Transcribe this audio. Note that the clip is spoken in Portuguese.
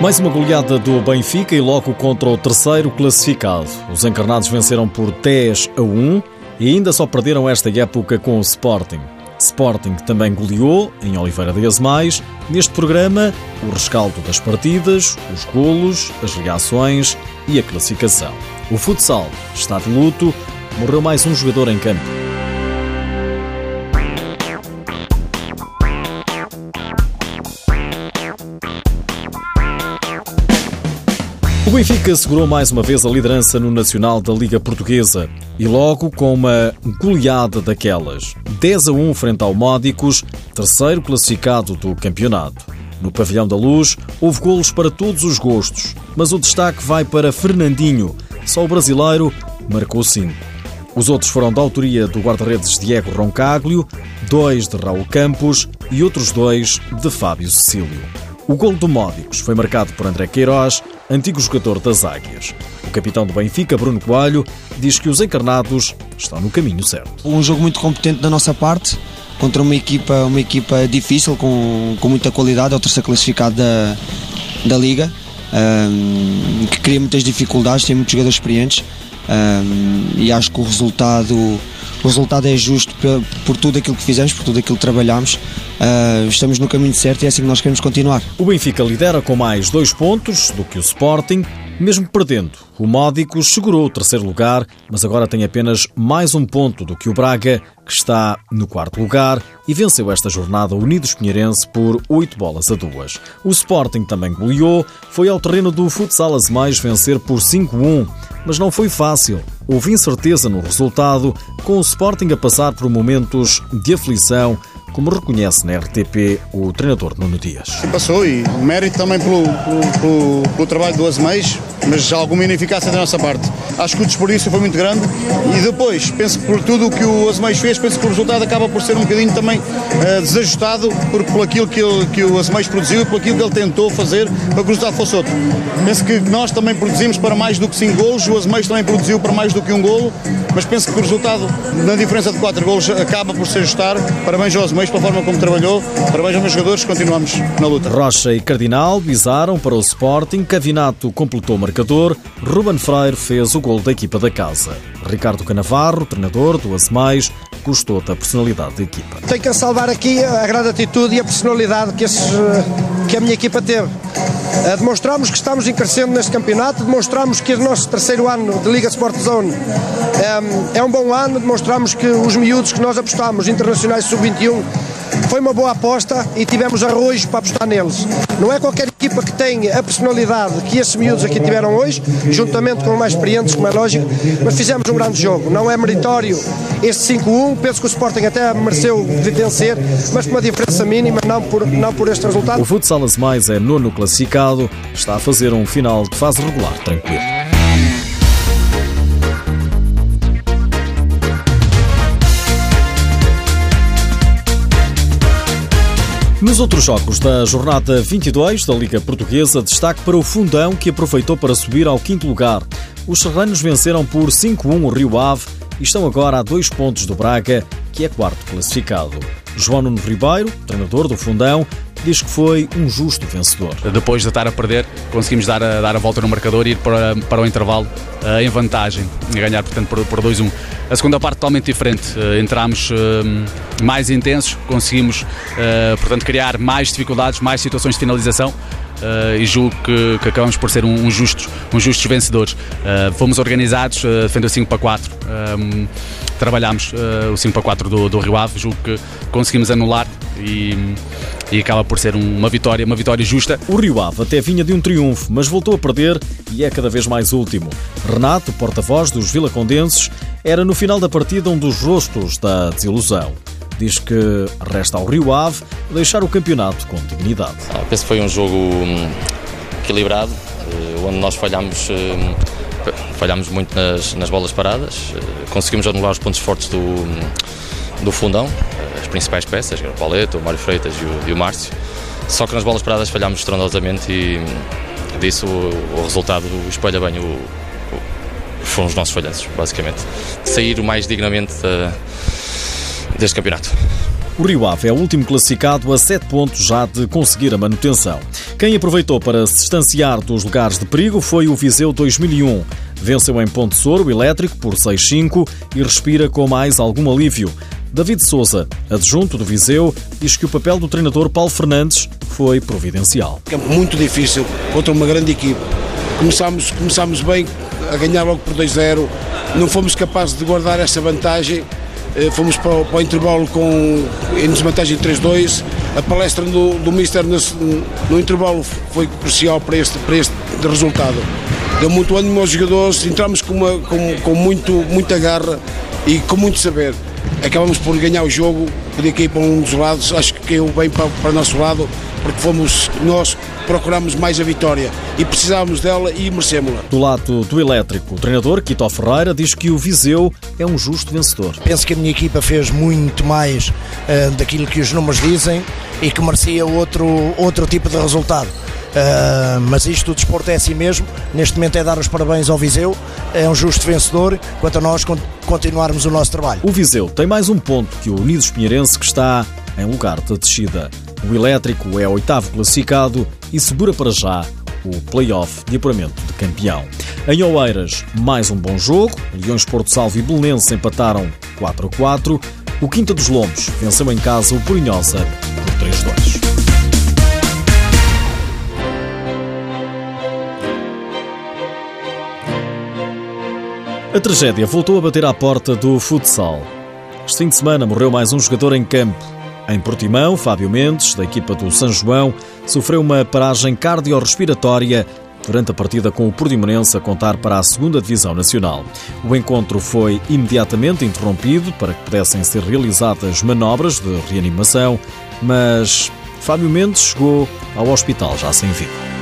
Mais uma goleada do Benfica e logo contra o terceiro classificado. Os encarnados venceram por 10 a 1 e ainda só perderam esta época com o Sporting. Sporting também goleou em Oliveira de Asmais. Neste programa, o rescaldo das partidas, os golos, as reações e a classificação. O futsal está de luto, morreu mais um jogador em campo. O Benfica segurou mais uma vez a liderança no Nacional da Liga Portuguesa e logo com uma goleada daquelas. 10 a 1 frente ao Módicos, terceiro classificado do campeonato. No Pavilhão da Luz houve golos para todos os gostos, mas o destaque vai para Fernandinho. Só o brasileiro marcou 5. Os outros foram da autoria do guarda-redes Diego Roncaglio, dois de Raul Campos e outros dois de Fábio Cecílio. O golo do Módicos foi marcado por André Queiroz, antigo jogador das Águias. O capitão do Benfica, Bruno Coelho, diz que os encarnados estão no caminho certo. Um jogo muito competente da nossa parte, contra uma equipa, uma equipa difícil, com, com muita qualidade, é o terceiro classificado da, da Liga, um, que cria muitas dificuldades, tem muitos jogadores experientes um, e acho que o resultado o resultado é justo por, por, tudo aquilo que fizemos, por tudo aquilo que trabalhamos. Uh, estamos no caminho certo e é assim que nós queremos continuar. O Benfica lidera com mais dois pontos do que o Sporting, mesmo perdendo. O Módicos segurou o terceiro lugar, mas agora tem apenas mais um ponto do que o Braga, que está no quarto lugar e venceu esta jornada o Unidos Pinheirense por 8 bolas a 2. O Sporting também goleou, foi ao terreno do Futsal Azemais vencer por 5-1, mas não foi fácil. Houve incerteza no resultado, com o Sporting a passar por momentos de aflição, como reconhece na RTP o treinador Nuno Dias. Passou e mérito também pelo, pelo, pelo, pelo trabalho do Azemais, mas alguma ineficácia da nossa parte. Acho que o desperdício foi muito grande e depois, penso que por tudo o que o Azemais fez, penso que o resultado acaba por ser um bocadinho também uh, desajustado por, por aquilo que, ele, que o Azemais produziu e por aquilo que ele tentou fazer para que o resultado fosse outro. Penso que nós também produzimos para mais do que 5 golos, o Azemais também produziu para mais do que um golo, mas penso que o resultado, na diferença de 4 golos, acaba por se ajustar. Parabéns ao Azemais pela forma como trabalhou, parabéns aos meus jogadores, continuamos na luta. Rocha e Cardinal bizaram para o Sporting, Cavinato completou o marcador, Ruben Freire fez o gol da equipa da casa. Ricardo Canavarro, treinador do Azemais, gostou da personalidade da equipa. Tenho que salvar aqui a grande atitude e a personalidade que, esses, que a minha equipa teve. Demonstramos que estamos em crescendo neste campeonato, demonstramos que o nosso terceiro ano de Liga Sport Zone é, é um bom ano, demonstramos que os miúdos que nós apostamos, internacionais sub-21, foi uma boa aposta e tivemos arrojo para apostar neles. Não é qualquer equipa que tenha a personalidade que esses miúdos aqui tiveram hoje, juntamente com os mais experientes, como é lógico, mas fizemos um grande jogo. Não é meritório este 5-1, penso que o Sporting até mereceu vencer, mas por uma diferença mínima, não por, não por este resultado. O Futsal Mais é nono classificado, está a fazer um final de fase regular tranquilo. Nos outros jogos da jornada 22 da Liga Portuguesa, destaque para o Fundão, que aproveitou para subir ao quinto lugar. Os serranos venceram por 5-1 o Rio Ave e estão agora a dois pontos do Braga, que é quarto classificado. João Nuno Ribeiro, treinador do Fundão, diz que foi um justo vencedor. Depois de estar a perder, conseguimos dar a, dar a volta no marcador e ir para, para o intervalo uh, em vantagem ganhar, portanto, por, por 2-1. A segunda parte totalmente diferente. Uh, entramos uh, mais intensos, conseguimos, portanto, criar mais dificuldades, mais situações de finalização. Uh, e julgo que, que, acabamos por ser um, um, justos, um justos vencedores. Uh, fomos organizados, uh, defendeu 5 para 4. Um, trabalhámos o 5 para 4 do, do Rio Ave, julgo que conseguimos anular e, e acaba por ser uma vitória, uma vitória justa. O Rio Ave até vinha de um triunfo, mas voltou a perder e é cada vez mais último. Renato, porta-voz dos Vilacondenses, era no final da partida um dos rostos da desilusão diz que resta ao Rio Ave deixar o campeonato com dignidade. Penso que foi um jogo hum, equilibrado, eh, onde nós falhamos, hum, falhamos muito nas, nas bolas paradas, eh, conseguimos anular os pontos fortes do, hum, do fundão, eh, as principais peças, o Pauleta, o Mário Freitas e o, e o Márcio, só que nas bolas paradas falhámos estrondosamente e disso o, o resultado espelha bem o, foram os nossos falhanços, basicamente. Sair o mais dignamente da deste campeonato. O Rio Ave é o último classificado a 7 pontos já de conseguir a manutenção. Quem aproveitou para se distanciar dos lugares de perigo foi o Viseu 2001. Venceu em Ponte Soro o Elétrico por 6-5 e respira com mais algum alívio. David Souza, adjunto do Viseu, diz que o papel do treinador Paulo Fernandes foi providencial. Campo muito difícil contra uma grande equipe. Começámos, começámos bem a ganhar logo por 2-0, não fomos capazes de guardar essa vantagem. Eh, fomos para o, para o intervalo com, em desvantagem 3-2. A palestra do, do Mister no, no, intervalo foi crucial para este, para este resultado. Deu muito ânimo aos jogadores, entramos com, uma, com, com muito, muita garra e com muito saber acabamos por ganhar o jogo, podia cair para um dos lados, acho que caiu bem para, para o nosso lado, porque fomos nós procuramos mais a vitória e precisávamos dela e merecemos-la. Do lado do elétrico, o treinador Quito Ferreira diz que o Viseu é um justo vencedor. Penso que a minha equipa fez muito mais uh, daquilo que os números dizem e que merecia outro, outro tipo de resultado. Uh, mas isto, o desporto é assim mesmo. Neste momento é dar os parabéns ao Viseu, é um justo vencedor. Quanto a nós, continuarmos o nosso trabalho. O Viseu tem mais um ponto que o Unidos Pinheirense, que está em lugar de descida. O Elétrico é oitavo classificado e segura para já o play-off de apuramento de campeão. Em Oeiras, mais um bom jogo. Leões Porto Salvo e Belenense empataram 4 a 4. O Quinta dos Lombos venceu em casa o Porinhosa por 3-2. A tragédia voltou a bater à porta do futsal. Este fim de semana morreu mais um jogador em campo. Em Portimão, Fábio Mendes, da equipa do São João, sofreu uma paragem cardiorrespiratória durante a partida com o Portimonense a contar para a segunda Divisão Nacional. O encontro foi imediatamente interrompido para que pudessem ser realizadas manobras de reanimação, mas Fábio Mendes chegou ao hospital já sem vida.